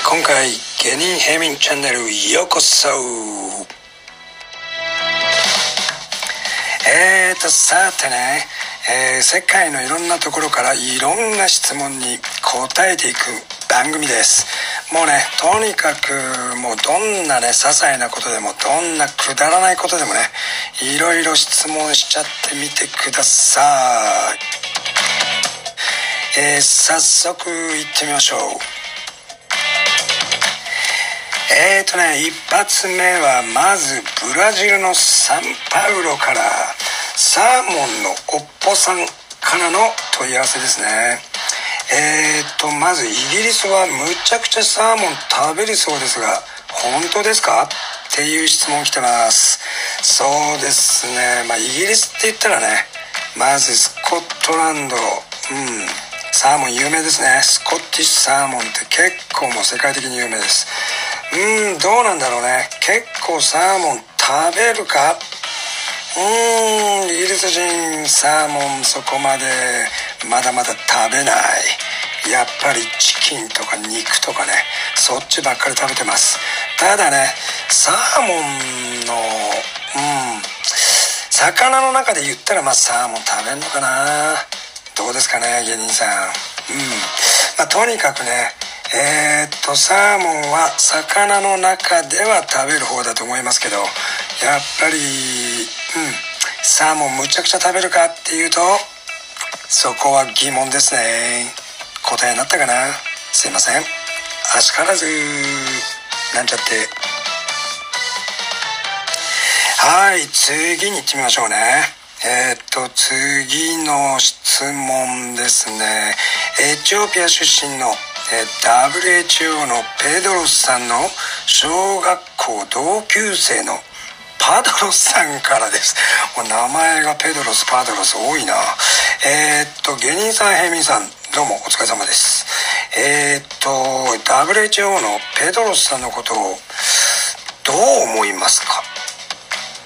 ー今回芸人平民チャンネルようこそ。えーとさてね、えー世界のいろんなところからいろんな質問に答えていく番組です。もうねとにかくもうどんなね些細なことでもどんなくだらないことでもねいろいろ質問しちゃってみてください。えー早速行ってみましょう。えーとね一発目はまずブラジルのサンパウロからサーモンのおっぽさんからの問い合わせですね。えーとまずイギリスはむちゃくちゃサーモン食べるそうですが本当ですか？っていう質問来てます。そうですね。まあイギリスって言ったらねまずスコットランドうんサーモン有名ですね。スコッティッシュサーモンって結構もう世界的に有名です。うんどうなんだろうね。結構サーモン食べるか？うーんイギリス人サーモンそこまでまだまだ食べない。やっぱりチキンとか肉とかね。そっちばっかり食べてます。ただねサーモンのうん魚の中で言ったらまあサーモン食べんのかな。どうですかね芸人さん。うん。まあとにかくねえー、っとサーモンは魚の中では食べる方だと思いますけどやっぱりうん。サーモンむちゃくちゃ食べるかっていうとそこは疑問ですね。答えになったかな？すいません。あしからず。なんちゃって。はい次に行ってみましょうね。えーっと次の質問ですね。エチオピア出身の WHO のペドロスさんの小学校同級生のパドロスさんからです。もう名前がペドロスパドロス多いな。えーっと芸人さん平民さんどうもお疲れ様です。えーっと WHO のペドロスさんのことをどう思いますか？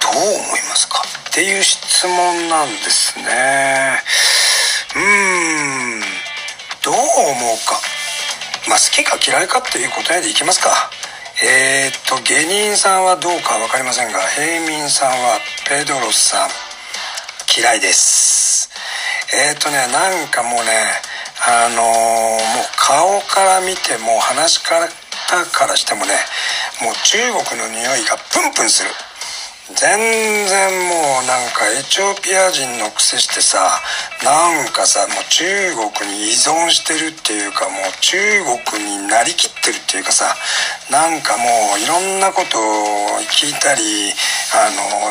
どう思いますか？っていう質問なんですね。うーんどう思うか？まあ好きか嫌いかっていう答えでいきますか。えー、っと芸人さんはどうか分かりませんが平民さんはペドロスさん。嫌いです。えー、っとねなんかもうねあのーもう顔から見ても話し方からしてもねもう中国の匂いがプンプンする。全然もうなんかエチオピア人の癖してさなんかさもう中国に依存してるっていうかもう中国になりきってるっていうかさなんかもういろんなことを聞いたりあの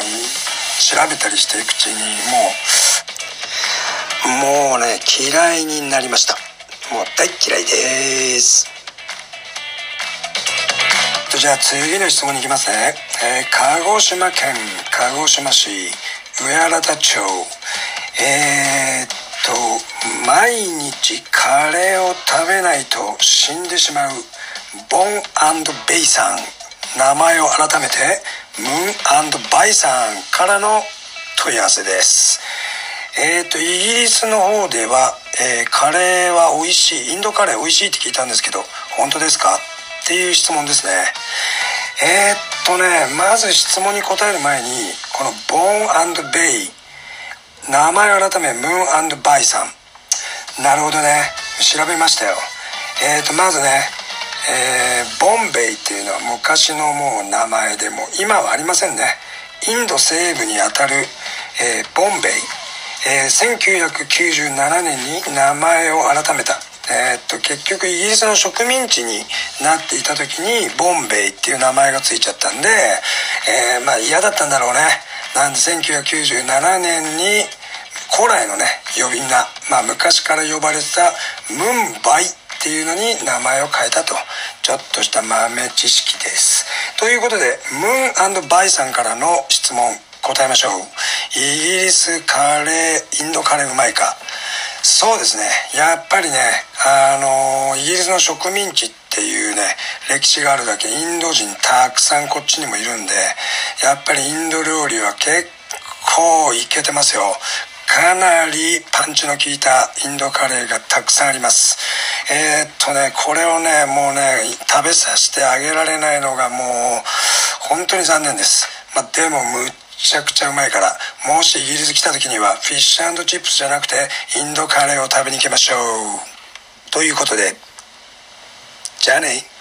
調べたりしていくうちにもうもうね嫌いになりました。もう大嫌いです。じゃあ次の質問に行きますね、えー鹿児島県鹿児島市上新田町。えー、っと毎日カレーを食べないと死んでしまうボンベイさん。名前を改めてムーンバイさんからの問い合わせです。えー、とイギリスの方では、えーカレーは美味しいインドカレー美味しいって聞いたんですけど本当ですか？っていう質問ですね。えー、っとねまず質問に答える前にこのボーンベイ名前改めムーンバイさん。なるほどね。調べましたよ。えー、とまずねえーボンベイっていうのは昔のもう名前でも今はありませんね。インド西部にあたる、えーボンベイ、えー1997年に名前を改めた。えーっと結局イギリスの植民地になっていた時にボンベイっていう名前がついちゃったんで、えーまあ嫌だったんだろうね。なんで1997年に古来のね呼び名、まあ、昔から呼ばれてたムンバイっていうのに名前を変えたと。ちょっとした豆知識です。ということでムーンバイさんからの質問。答えましょう。イギリスカレーインドカレーうまいか？そうですね。やっぱりねあのイギリスの植民地っていうね歴史があるだけインド人たくさんこっちにもいるんでやっぱりインド料理は結構いけてますよ。かなりパンチの効いたインドカレーがたくさんあります。えー、っとねこれをねもうね食べさせてあげられないのがもう本当に残念です。まあ、でもむめちゃくちゃうまいからもしイギリス来た時にはフィッシュチップスじゃなくてインドカレーを食べに行きましょう。ということでじゃあね。